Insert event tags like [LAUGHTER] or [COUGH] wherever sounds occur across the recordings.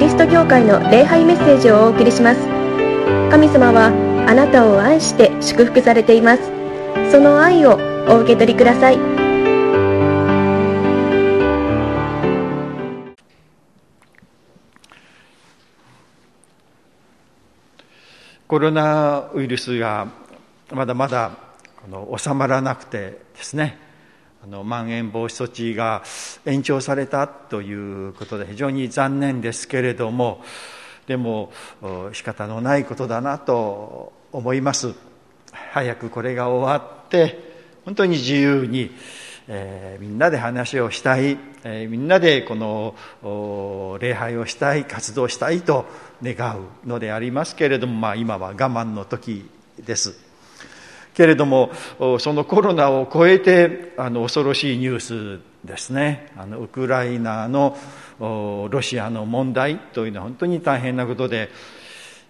リスト教会の礼拝メッセージをお送りします。神様はあなたを愛して祝福されています。その愛をお受け取りください。コロナウイルスがまだまだこの収まらなくてですね。あのまん延防止措置が延長されたということで非常に残念ですけれどもでも仕方のないことだなと思います。早くこれが終わって本当に自由に、えー、みんなで話をしたい、えー、みんなでこの礼拝をしたい活動したいと願うのでありますけれども、まあ、今は我慢の時です。けれどもそのコロナを超えてあの恐ろしいニュースですね。あのウクライナのロシアの問題というのは本当に大変なことで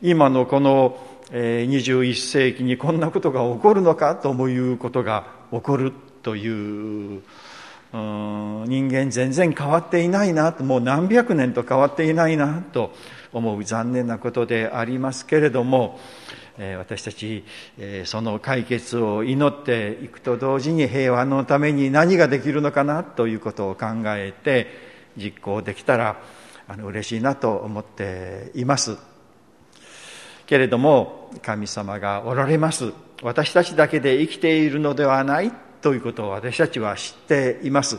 今のこの21世紀にこんなことが起こるのかということが起こるという人間全然変わっていないなともう何百年と変わっていないなと思う残念なことでありますけれども私たちその解決を祈っていくと同時に平和のために何ができるのかなということを考えて実行できたらあの嬉しいなと思っています。けれども神様がおられます。私たちだけで生きているのではないということを私たちは知っています。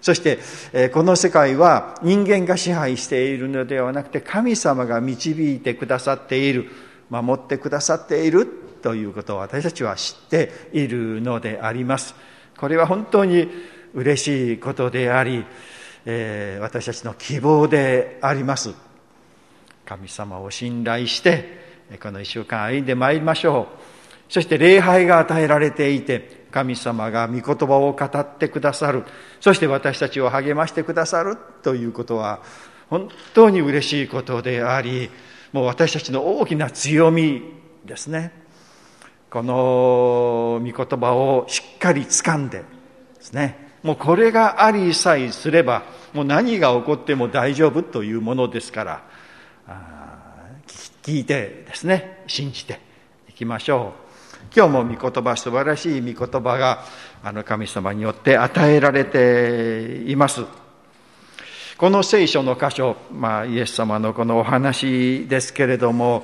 そして、この世界は人間が支配しているのではなくて神様が導いてくださっている。守ってくださっているということを私たちは知っているのであります。これは本当に嬉しいことであり、えー、私たちの希望であります。神様を信頼してこの一週間歩んでまいりましょう。そして礼拝が与えられていて神様が御言葉を語ってくださる。そして私たちを励ましてくださるということは本当に嬉しいことでありもう私たちの大きな強みですね。この御言葉をしっかり掴んでですね。もうこれがありさえすればもう何が起こっても大丈夫というものですから聞いてですね信じていきましょう。今日も御言葉素晴らしい御言葉があの神様によって与えられています。この聖書の箇所、まあ、イエス様のこのお話ですけれども、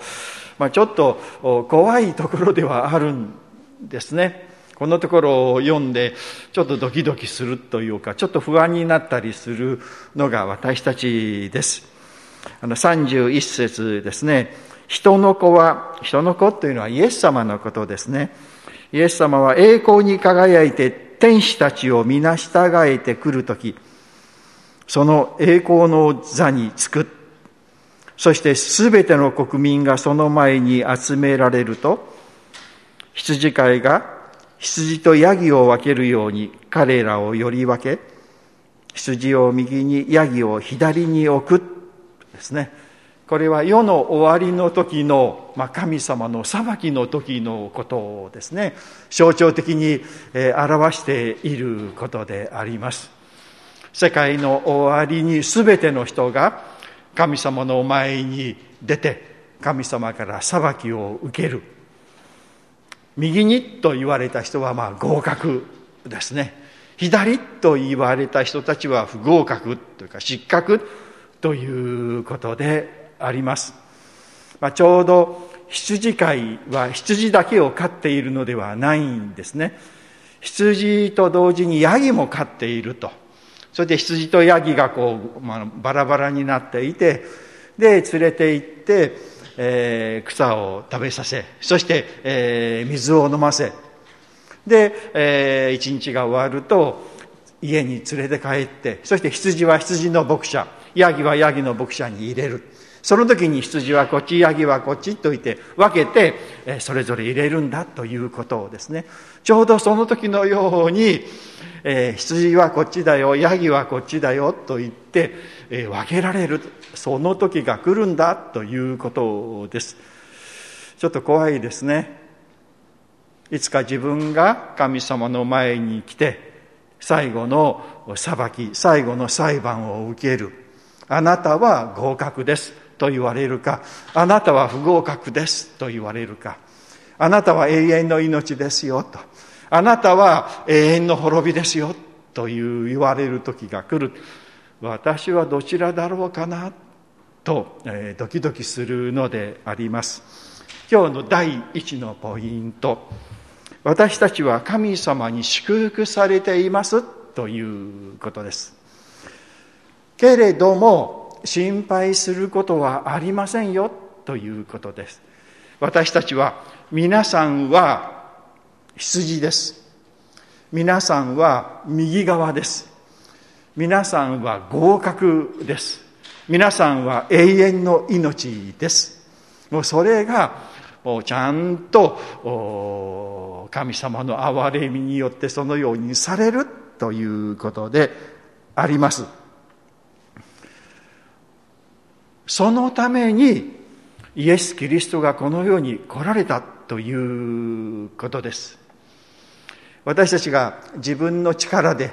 まあ、ちょっと怖いところではあるんですね。このところを読んでちょっとドキドキするというかちょっと不安になったりするのが私たちです。あの31節ですね。人の子は、人の子というのはイエス様のことですね。イエス様は栄光に輝いて天使たちを皆従えてくるとき、その栄光の座につく。そしてすべての国民がその前に集められると、羊飼いが羊とヤギを分けるように彼らをより分け、羊を右にヤギを左に置くですね。これは世の終わりの時の、まあ、神様の裁きの時のことをですね象徴的に、表していることであります世界の終わりに全ての人が神様の前に出て神様から裁きを受ける。右にと言われた人はまあ合格ですね。左と言われた人たちは不合格というか失格ということであります、まあ、ちょうど羊飼いは羊だけを飼っているのではないんですね。羊と同時にヤギも飼っていると。それで羊とヤギがこう、まあ、バラバラになっていてで連れて行って、えー、草を食べさせそして、えー、水を飲ませ。で、えー、一日が終わると家に連れて帰ってそして羊は羊の牧者ヤギはヤギの牧者に入れる。その時に羊はこっちヤギはこっちと言って分けてそれぞれ入れるんだということをですね。ちょうどその時のように、えー、羊はこっちだよヤギはこっちだよと言って、えー、分けられるその時が来るんだということです。ちょっと怖いですね。いつか自分が神様の前に来て最後の裁き最後の裁判を受ける。あなたは合格ですと言われるか、あなたは不合格ですと言われるか、あなたは永遠の命ですよと、あなたは永遠の滅びですよという言われる時が来る。私はどちらだろうかなと、え、ドキドキするのであります。今日の第一のポイント。私たちは神様に祝福されていますということです。けれども心配することはありませんよということです。私たちは皆さんは羊です。皆さんは右側です。皆さんは合格です。皆さんは永遠の命です。もうそれがもうちゃんと神様の憐れみによってそのようにされるということであります。そのためにイエス・キリストがこの世に来られたということです。私たちが自分の力で、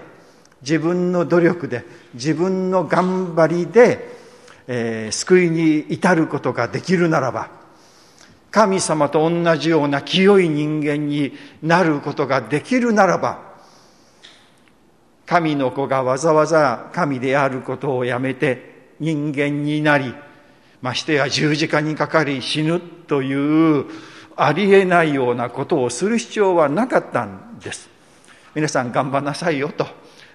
自分の努力で、自分の頑張りで、えー、救いに至ることができるならば、神様と同じような清い人間になることができるならば、神の子がわざわざ神であることをやめて人間になり、ましてや十字架にかかり死ぬというありえないようなことをする必要はなかったんです。皆さん頑張んなさいよと。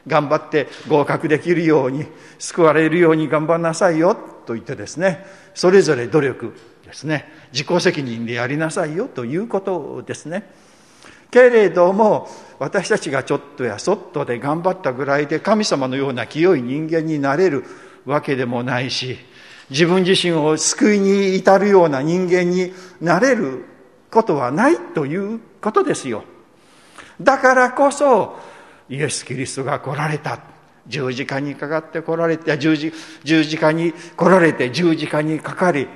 頑張って合格できるように、救われるように頑張んなさいよと言ってですね、それぞれ努力ですね、自己責任でやりなさいよということですね。けれども、私たちがちょっとやそっとで頑張ったぐらいで神様のような清い人間になれるわけでもないし、自分自身を救いに至るような人間になれることはないということですよ。だからこそ、イエス・キリストが来られた。十字架にかかって来られて、十字十字架に来られて十字架にかかり、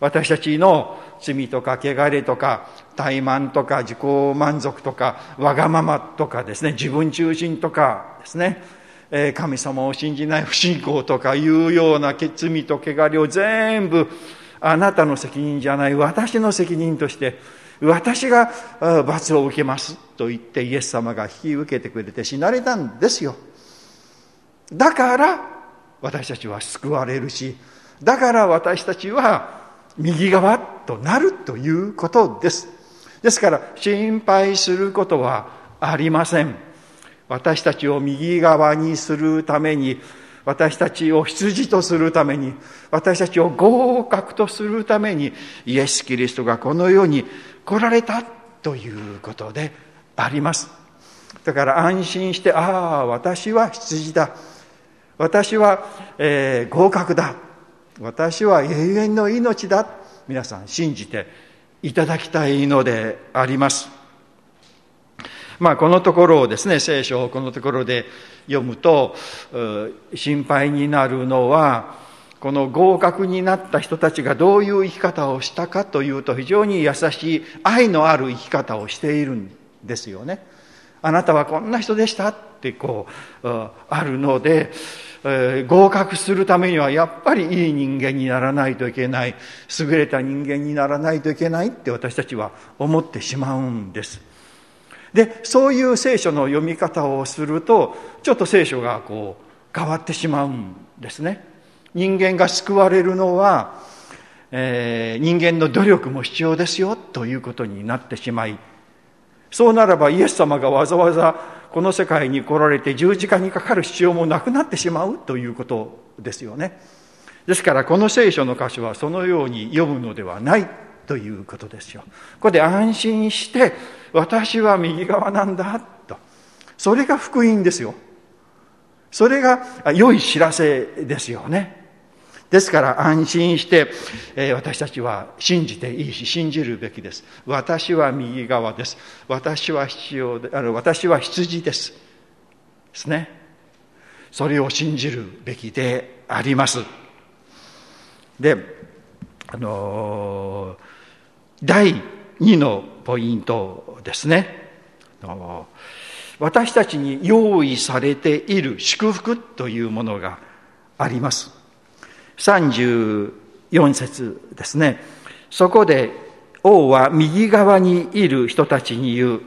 私たちの罪とか汚れとか怠慢とか自己満足とかわがままとかですね自分中心とかですねえ神様を信じない不信仰とかいうような罪と汚れを全部あなたの責任じゃない私の責任として私が罰を受けますと言ってイエス様が引き受けてくれて死なれたんですよ。だから私たちは救われるしだから私たちは右側となるということです。ですから心配することはありません。私たちを右側にするために、私たちを羊とするために、私たちを合格とするために、イエス・キリストがこの世に来られたということであります。だから安心して、ああ、私は羊だ。私は、えー、合格だ。私は永遠の命だ。皆さん信じていただきたいのであります。まあ、このところをですね、聖書をこのところで読むと、心配になるのは、この合格になった人たちがどういう生き方をしたかというと、非常に優しい、愛のある生き方をしているんですよね。あなたはこんな人でしたってこう、あるので、えー、合格するためにはやっぱりいい人間にならないといけない、優れた人間にならないといけないって私たちは思ってしまうんです。でそういう聖書の読み方をするとちょっと聖書がこう変わってしまうんですね人間が救われるのは、えー、人間の努力も必要ですよということになってしまいそうならばイエス様がわざわざこの世界に来られて十字架にかかる必要もなくなってしまうということですよねですからこの聖書の箇所はそのように読むのではないということですよ。ここで安心して、私は右側なんだ、と。それが福音ですよ。それが良い知らせですよね。ですから安心して、えー、私たちは信じていいし、信じるべきです。私は右側です。私は必要で、あの私は羊です。ですね。それを信じるべきであります。で、あのー第2のポイントですね。私たちに用意されている祝福というものがあります。32 4節ですね。そこで王は右側にいる人たちに言う。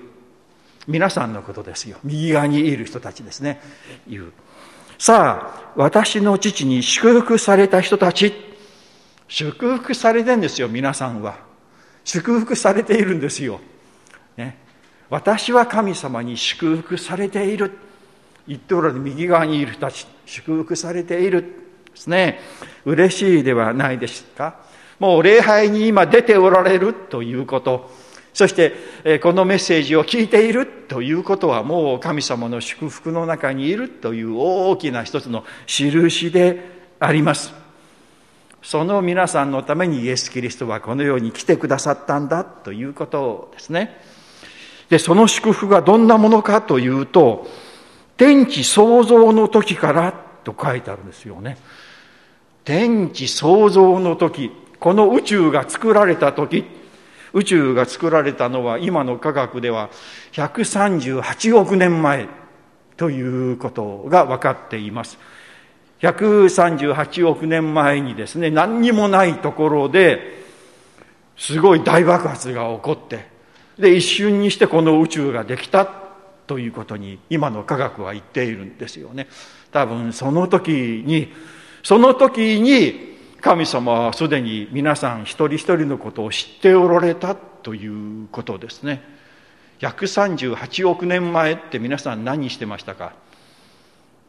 皆さんのことですよ。右側にいる人たちですね。言う。さあ、私の父に祝福された人たち。祝福されてんですよ、皆さんは。祝福されているんですよ。ね、私は神様に祝福されている。言っておられる右側にいる人たち、祝福されている。ですね。嬉しいではないですか。もう礼拝に今出ておられるということ。そして、このメッセージを聞いているということはもう神様の祝福の中にいるという大きな一つの印であります。その皆さんのためにイエス・キリストはこのように来てくださったんだということですね。で、その祝福がどんなものかというと、天地創造の時からと書いてあるんですよね。天地創造の時、この宇宙が作られた時、宇宙が作られたのは今の科学では138億年前ということが分かっています。138億年前にですね、何にもないところで、すごい大爆発が起こって、で、一瞬にしてこの宇宙ができたということに今の科学は言っているんですよね。多分その時に、その時に神様はすでに皆さん一人一人のことを知っておられたということですね。138億年前って皆さん何してましたか？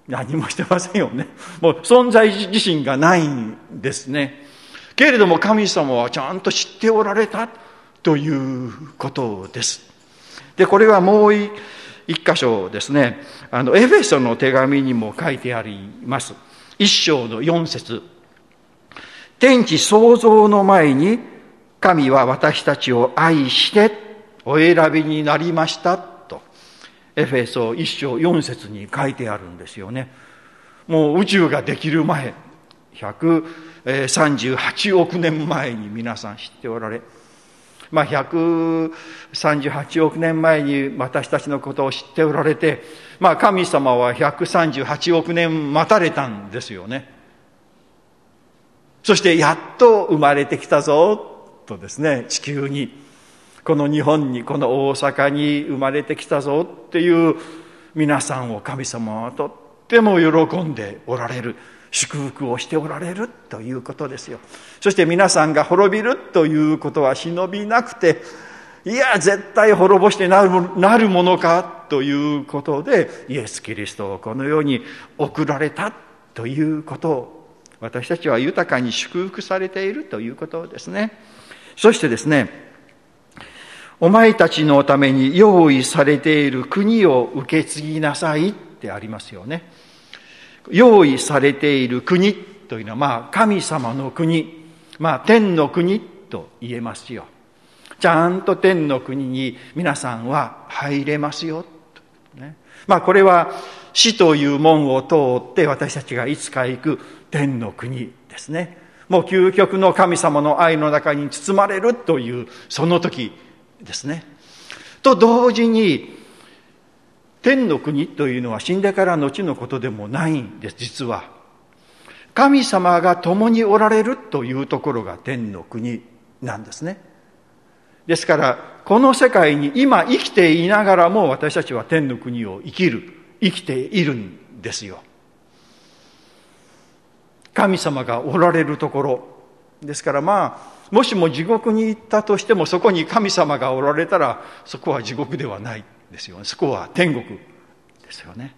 何もしてませんよね。もう存在自身がないんですね。けれども神様はちゃんと知っておられたということです。で、これはもう一箇所ですね。あの、エフェソの手紙にも書いてあります。一章の四節天地創造の前に神は私たちを愛してお選びになりましたエフェソ一章四節に書いてあるんですよね。もう宇宙ができる前138億年前に皆さん知っておられまあ、138億年前に私たちのことを知っておられて、まあ、神様は138億年待たれたんですよね。そしてやっと生まれてきたぞとですね地球にこの日本にこの大阪に生まれてきたぞっていう皆さんを神様はとっても喜んでおられる祝福をしておられるということですよそして皆さんが滅びるということは忍びなくていや絶対滅ぼしてなるなるものかということでイエス・キリストをこのように送られたということを私たちは豊かに祝福されているということですね。そしてですね、お前たちのために用意されている国を受け継ぎなさいってありますよね。用意されている国というのは、まあ、神様の国、まあ、天の国と言えますよ。ちゃんと天の国に皆さんは入れますよ。ね、まあ、これは死という門を通って私たちがいつか行く天の国ですね。もう究極の神様の愛の中に包まれるというその時ですね。と同時に天の国というのは死んでから後のことでもないんです実は。神様が共におられるというところが天の国なんですね。ですからこの世界に今生きていながらも私たちは天の国を生きる生きているんですよ。神様がおられるところですからまあもしも地獄に行ったとしてもそこに神様がおられたらそこは地獄ではないですよね。そこは天国ですよね。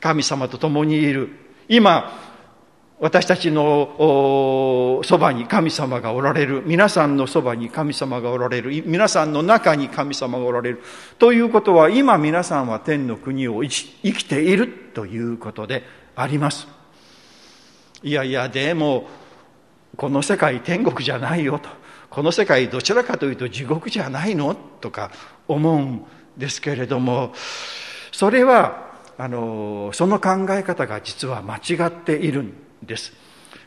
神様と共にいる今私たちのそばに神様がおられる。皆さんのそばに神様がおられる。皆さんの中に神様がおられるということは今皆さんは天の国を生きているということであります。いやいやでもこの世界天国じゃないよと。この世界どちらかというと地獄じゃないのとか思うんですけれどもそれはあのその考え方が実は間違っているんです。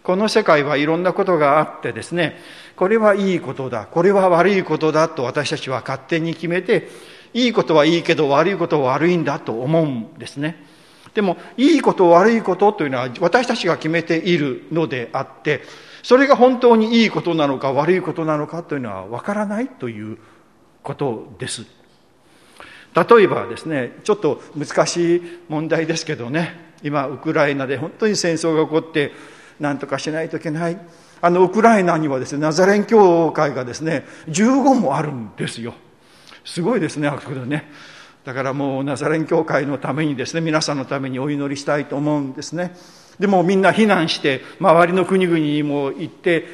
この世界はいろんなことがあってですねこれはいいことだこれは悪いことだと私たちは勝手に決めていいことはいいけど悪いことは悪いんだと思うんですね。でもいいこと悪いことというのは私たちが決めているのであってそれが本当にいいことなのか悪いことなのかというのはわからないということです。例えばですねちょっと難しい問題ですけどね。今ウクライナで本当に戦争が起こって何とかしないといけない。あのウクライナにはですねナザレン教会がですね15もあるんですよ。すごいですねあそこでね。だからもうナザレン教会のためにですね皆さんのためにお祈りしたいと思うんですね。でもみんな避難して周りの国々にも行って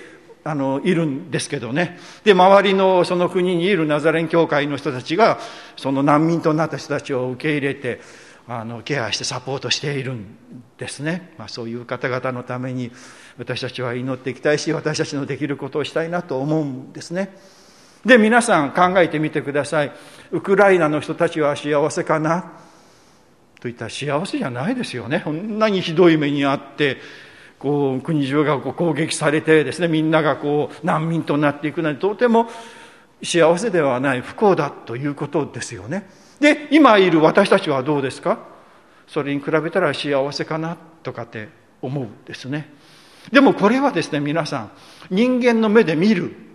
あのいるんですけどね。で周りのその国にいるナザレン教会の人たちがその難民となった人たちを受け入れてあのケアしてサポートしているんですね、まあ、そういう方々のために私たちは祈っていきたいし私たちのできることをしたいなと思うんですね。で皆さん考えてみてください。ウクライナの人たちは幸せかな？といったら幸せじゃないですよね。こんなにひどい目にあってこう国中がこう攻撃されてですねみんながこう難民となっていくなんてとても幸せではない不幸だということですよね。で今いる私たちはどうですか？それに比べたら幸せかなとかって思うですね。でもこれはですね皆さん人間の目で見る。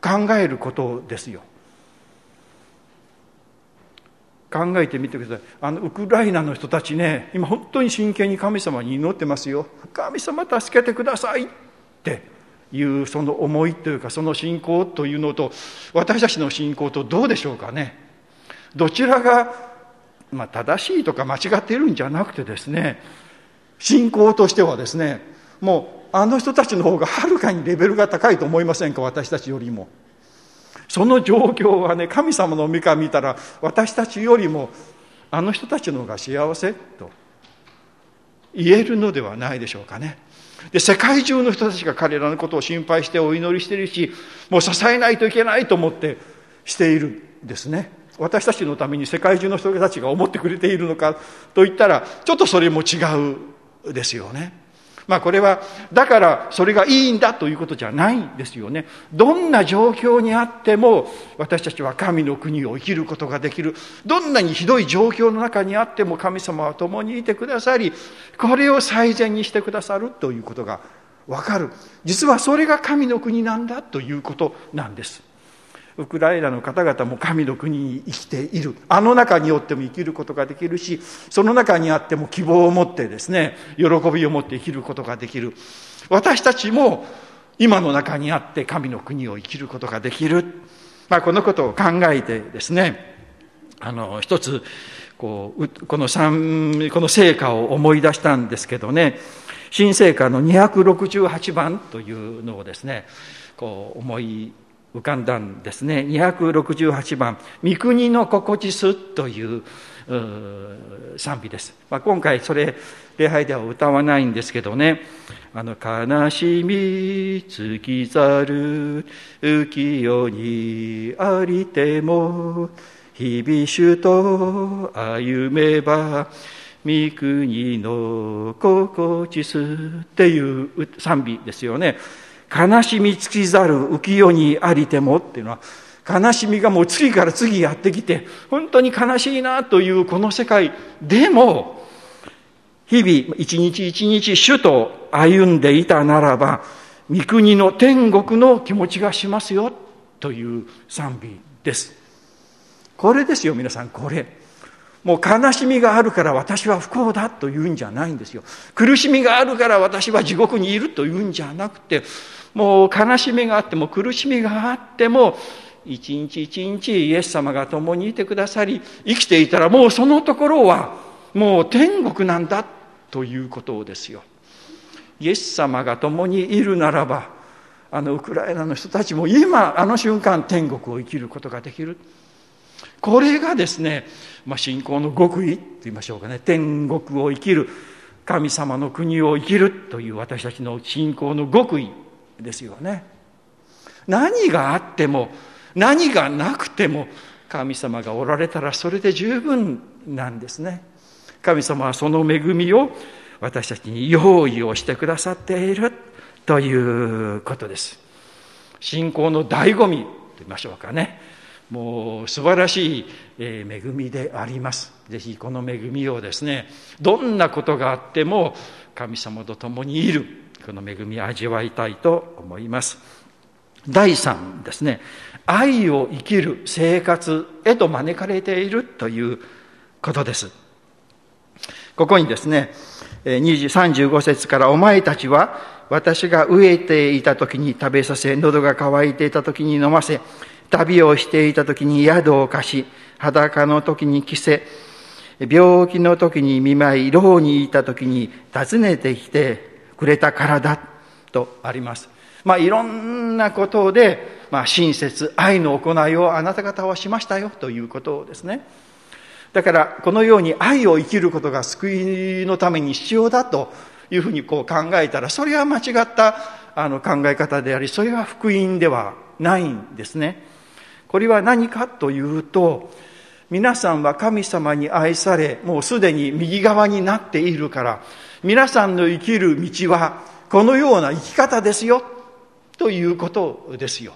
考えることですよ。考えてみてください。あのウクライナの人たちね今本当に真剣に神様に祈ってますよ。神様助けてくださいっていうその思いというかその信仰というのと私たちの信仰とどうでしょうかね。どちらが、まあ、正しいとか間違っているんじゃなくてですね信仰としてはですねもうあの人たちの方がはるかにレベルが高いと思いませんか私たちよりも。その状況はね神様の目から見たら私たちよりもあの人たちの方が幸せと言えるのではないでしょうかね。で世界中の人たちが彼らのことを心配してお祈りしてるしもう支えないといけないと思ってしているんですね。私たちのために世界中の人たちが思ってくれているのかといったらちょっとそれも違うですよね。まあこれはだからそれがいいんだということじゃないんですよね。どんな状況にあっても私たちは神の国を生きることができる。どんなにひどい状況の中にあっても神様は共にいてくださりこれを最善にしてくださるということがわかる。実はそれが神の国なんだということなんです。ウクライナの方々も神の国に生きている。あの中によっても生きることができるしその中にあっても希望を持ってですね喜びを持って生きることができる。私たちも今の中にあって神の国を生きることができる、まあ、このことを考えてですねあの一つこうこの三この聖歌を思い出したんですけどね新聖歌の268番というのをですねこう思い浮かんだんですね。268番「三国の心地す」という賛美です、まあ、今回それ礼拝では歌わないんですけどね「あの悲しみ尽きざる浮世にありても日々主と歩めば三国の心地す」っていう賛美ですよね。悲しみつきざる浮世にありてもっていうのは悲しみがもう次から次やってきて本当に悲しいなというこの世界でも日々一日一日主と歩んでいたならば三国の天国の気持ちがしますよという賛美です。これですよ皆さんこれ。もう悲しみがあるから私は不幸だというんじゃないんですよ。苦しみがあるから私は地獄にいるというんじゃなくてもう悲しみがあっても苦しみがあっても一日一日イエス様が共にいてくださり生きていたらもうそのところはもう天国なんだということですよ。イエス様が共にいるならばあのウクライナの人たちも今あの瞬間天国を生きることができる。これがですね、まあ、信仰の極意と言いましょうかね天国を生きる神様の国を生きるという私たちの信仰の極意ですよね。何があっても何がなくても神様がおられたらそれで十分なんですね。神様はその恵みを私たちに用意をしてくださっているということです。信仰の醍醐味と言いましょうかね。もう素晴らしい恵みであります。ぜひこの恵みをですねどんなことがあっても神様と共にいる。この恵み味わいたいと思います。第3ですね。愛を生きる生活へと招かれているということです。ここにですね35節から「お前たちは私が飢えていた時に食べさせ喉が渇いていた時に飲ませ旅をしていた時に宿を貸し、裸の時に着せ、病気の時に見舞い、牢にいた時に訪ねてきてくれたからだとあります。まあいろんなことで、まあ親切、愛の行いをあなた方はしましたよということですね。だからこのように愛を生きることが救いのために必要だというふうにこう考えたら、それは間違ったあの考え方であり、それは福音ではないんですね。これは何かというと皆さんは神様に愛されもうすでに右側になっているから皆さんの生きる道はこのような生き方ですよということですよ。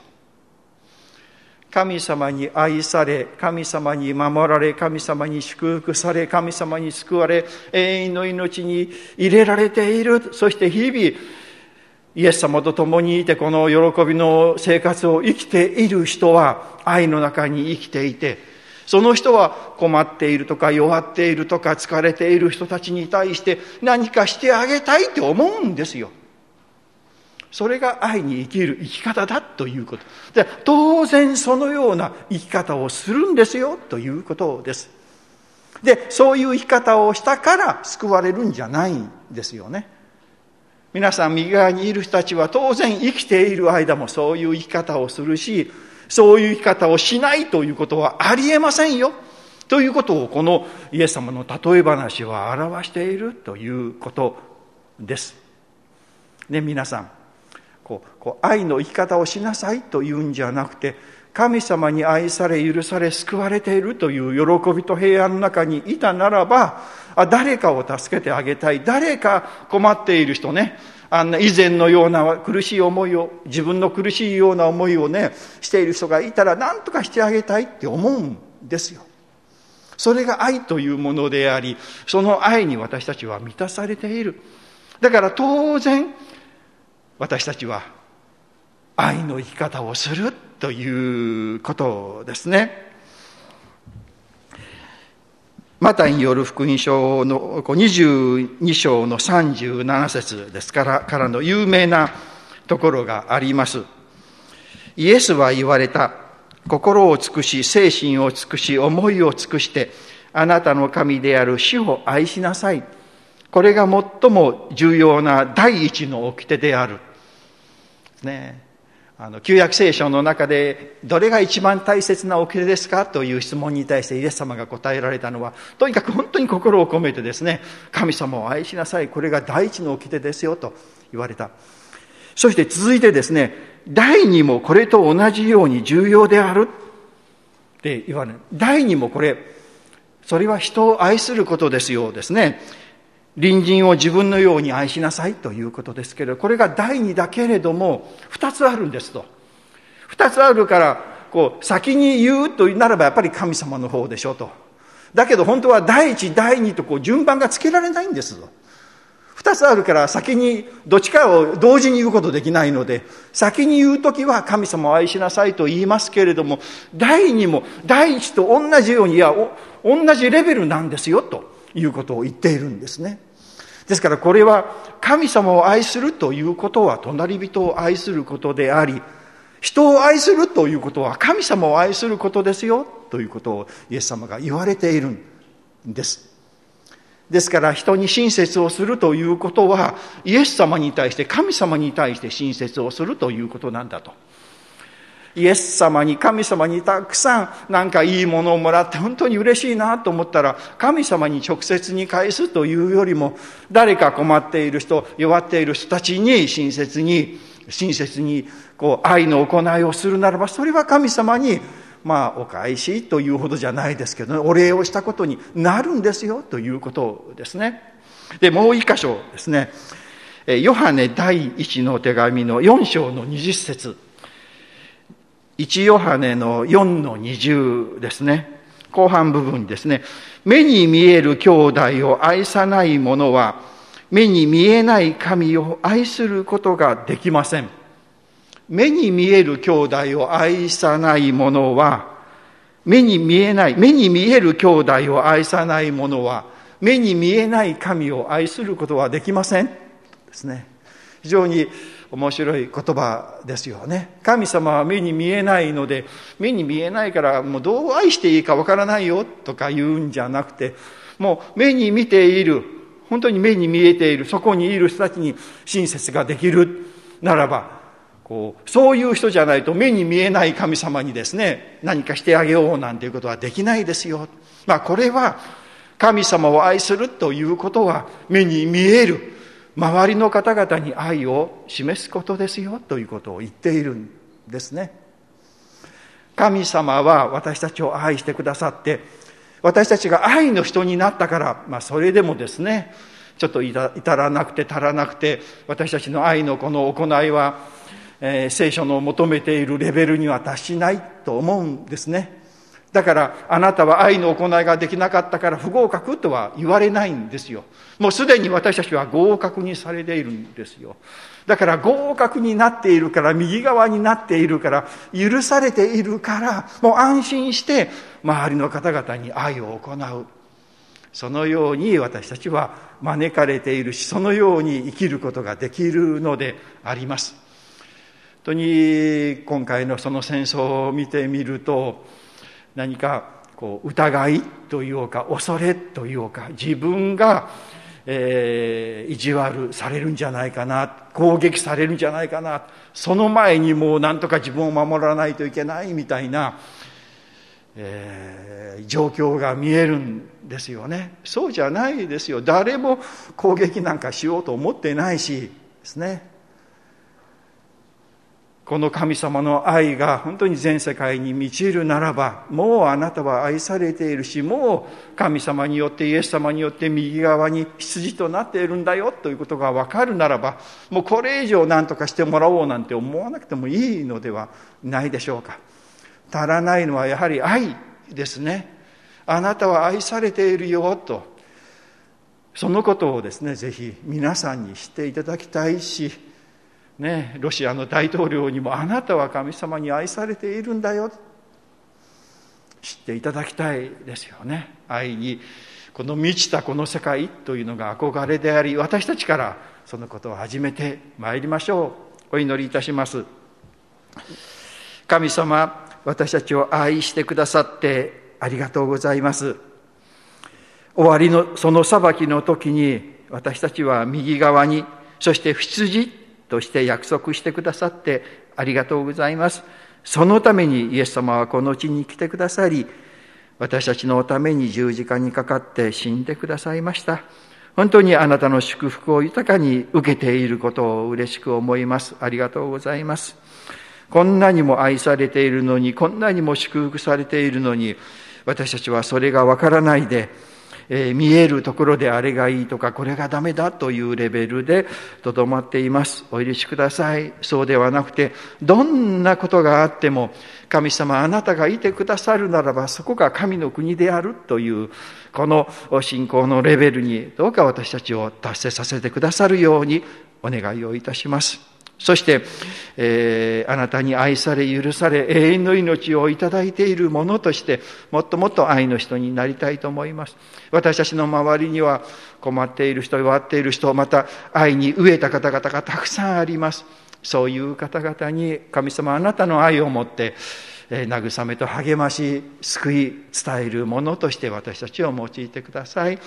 神様に愛され神様に守られ神様に祝福され神様に救われ永遠の命に入れられている。そして日々イエス様と共にいてこの喜びの生活を生きている人は愛の中に生きていてその人は困っているとか弱っているとか疲れている人たちに対して何かしてあげたいって思うんですよ。それが愛に生きる生き方だということ。で当然そのような生き方をするんですよということです。で、そういう生き方をしたから救われるんじゃないんですよね。皆さん右側にいる人たちは当然生きている間もそういう生き方をするしそういう生き方をしないということはありえませんよ。ということをこのイエス様の例え話は表しているということです。ね皆さんこうこう愛の生き方をしなさいというんじゃなくて神様に愛され許され救われているという喜びと平安の中にいたならばあ誰かを助けてあげたい。誰か困っている人ね。あんな以前のような苦しい思いを自分の苦しいような思いをねしている人がいたら何とかしてあげたいって思うんですよそれが愛というものでありその愛に私たちは満たされているだから当然私たちは愛の生き方をするということですね。マタイによる福音書の22章の37節ですからからの有名なところがあります。イエスは言われた。心を尽くし、精神を尽くし、思いを尽くして、あなたの神である主を愛しなさい。これが最も重要な第一の掟である。ねあの旧約聖書の中でどれが一番大切な掟ですかという質問に対してイエス様が答えられたのはとにかく本当に心を込めてですね [LAUGHS] 神様を愛しなさいこれが第一の掟ですよと言われた。そして続いてですね第二もこれと同じように重要であるって言われる。第二もこれそれは人を愛することですよですね。隣人を自分のように愛しなさいということですけれどこれが第二だけれども二つあるんですと。二つあるからこう先に言うとならばやっぱり神様の方でしょと。だけど本当は第一第二とこう順番がつけられないんですと。二つあるから先にどっちかを同時に言うことできないので先に言う時は神様を愛しなさいと言いますけれども第二も第一と同じようにいや同じレベルなんですよと。いうことを言っているんですね。ですからこれは神様を愛するということは隣人を愛することであり人を愛するということは神様を愛することですよということをイエス様が言われているんです。ですから人に親切をするということはイエス様に対して神様に対して親切をするということなんだと。イエス様に神様にたくさんなんかいいものをもらって本当に嬉しいなと思ったら神様に直接に返すというよりも誰か困っている人弱っている人たちに親切に親切にこう愛の行いをするならばそれは神様にまあお返しというほどじゃないですけど、ね、お礼をしたことになるんですよということですね。でもう一箇所ですねヨハネ第一の手紙の4章の20節1ヨハネの4の20ですね。後半部分ですね。目に見える兄弟を愛さない者は、目に見えない神を愛することができません。目に見える兄弟を愛さない者は、目に見えない、目に見える兄弟を愛さない者は、目に見えない神を愛することはできません。ですね。非常に面白い言葉ですよね。神様は目に見えないので、目に見えないからもうどう愛していいかわからないよとか言うんじゃなくて、もう目に見ている、本当に目に見えている、そこにいる人たちに親切ができるならば、こう、そういう人じゃないと目に見えない神様にですね、何かしてあげようなんていうことはできないですよ。まあこれは、神様を愛するということは目に見える周りの方々に愛を示すことですよということを言っているんですね。神様は私たちを愛してくださって私たちが愛の人になったから、まあ、それでもですねちょっと至らなくて足らなくて私たちの愛のこの行いは、えー、聖書の求めているレベルには達しないと思うんですね。だからあなたは愛の行いができなかったから不合格とは言われないんですよ。もうすでに私たちは合格にされているんですよ。だから合格になっているから、右側になっているから、許されているから、もう安心して周りの方々に愛を行う。そのように私たちは招かれているし、そのように生きることができるのであります。本当に今回のその戦争を見てみると、何かこう疑いというか恐れというか自分が、えー、意地悪されるんじゃないかな攻撃されるんじゃないかなその前にもう何とか自分を守らないといけないみたいな、えー、状況が見えるんですよね。そうじゃないですよ。誰も攻撃なんかしようと思ってないしですね。この神様の愛が本当に全世界に満ちるならば、もうあなたは愛されているし、もう神様によってイエス様によって右側に羊となっているんだよということがわかるならば、もうこれ以上何とかしてもらおうなんて思わなくてもいいのではないでしょうか。足らないのはやはり愛ですね。あなたは愛されているよと。そのことをですね、ぜひ皆さんに知っていただきたいし、ね、ロシアの大統領にもあなたは神様に愛されているんだよ。知っていただきたいですよね。愛にこの満ちたこの世界というのが憧れであり私たちからそのことを始めてまいりましょう。お祈りいたします。神様私たちを愛してくださってありがとうございます。終わりのその裁きの時に私たちは右側にそして羊として約束してくださってありがとうございます。そのためにイエス様はこの地に来てくださり、私たちのために十字架にかかって死んでくださいました。本当にあなたの祝福を豊かに受けていることを嬉しく思います。ありがとうございます。こんなにも愛されているのに、こんなにも祝福されているのに、私たちはそれがわからないで、えー、見えるところであれがいいとかこれがダメだというレベルでとどまっています。お許しください。そうではなくて、どんなことがあっても、神様あなたがいてくださるならばそこが神の国であるというこの信仰のレベルにどうか私たちを達成させてくださるようにお願いをいたします。そして、えー、あなたに愛され許され永遠の命をいただいているものとしてもっともっと愛の人になりたいと思います。私たちの周りには困っている人弱っている人また愛に飢えた方々がたくさんあります。そういう方々に神様あなたの愛を持って慰めと励まし救い伝えるものとして私たちを用いてください。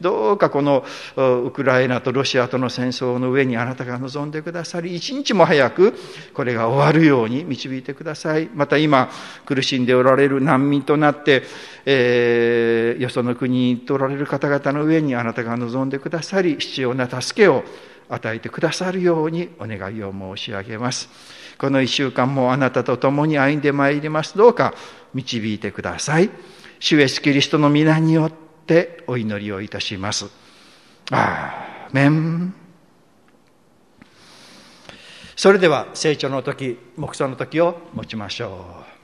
どうかこのウクライナとロシアとの戦争の上にあなたが望んでくださり一日も早くこれが終わるように導いてください。また今苦しんでおられる難民となって、えー、よその国におられる方々の上にあなたが望んでくださり必要な助けを与えてくださるようにお願いを申し上げます。この一週間もあなたと共に歩んでまいります。どうか導いてください。主イエスキリストの皆によってってお祈りをいたします。アーメン。それでは成長の時目想の時を持ちましょう。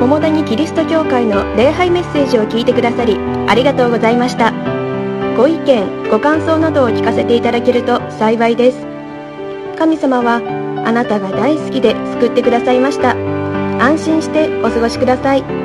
桃谷キリスト教会の礼拝メッセージを聞いてくださりありがとうございました。ご意見ご感想などを聞かせていただけると幸いです。神様はあなたが大好きで救ってくださいました。安心してお過ごしください。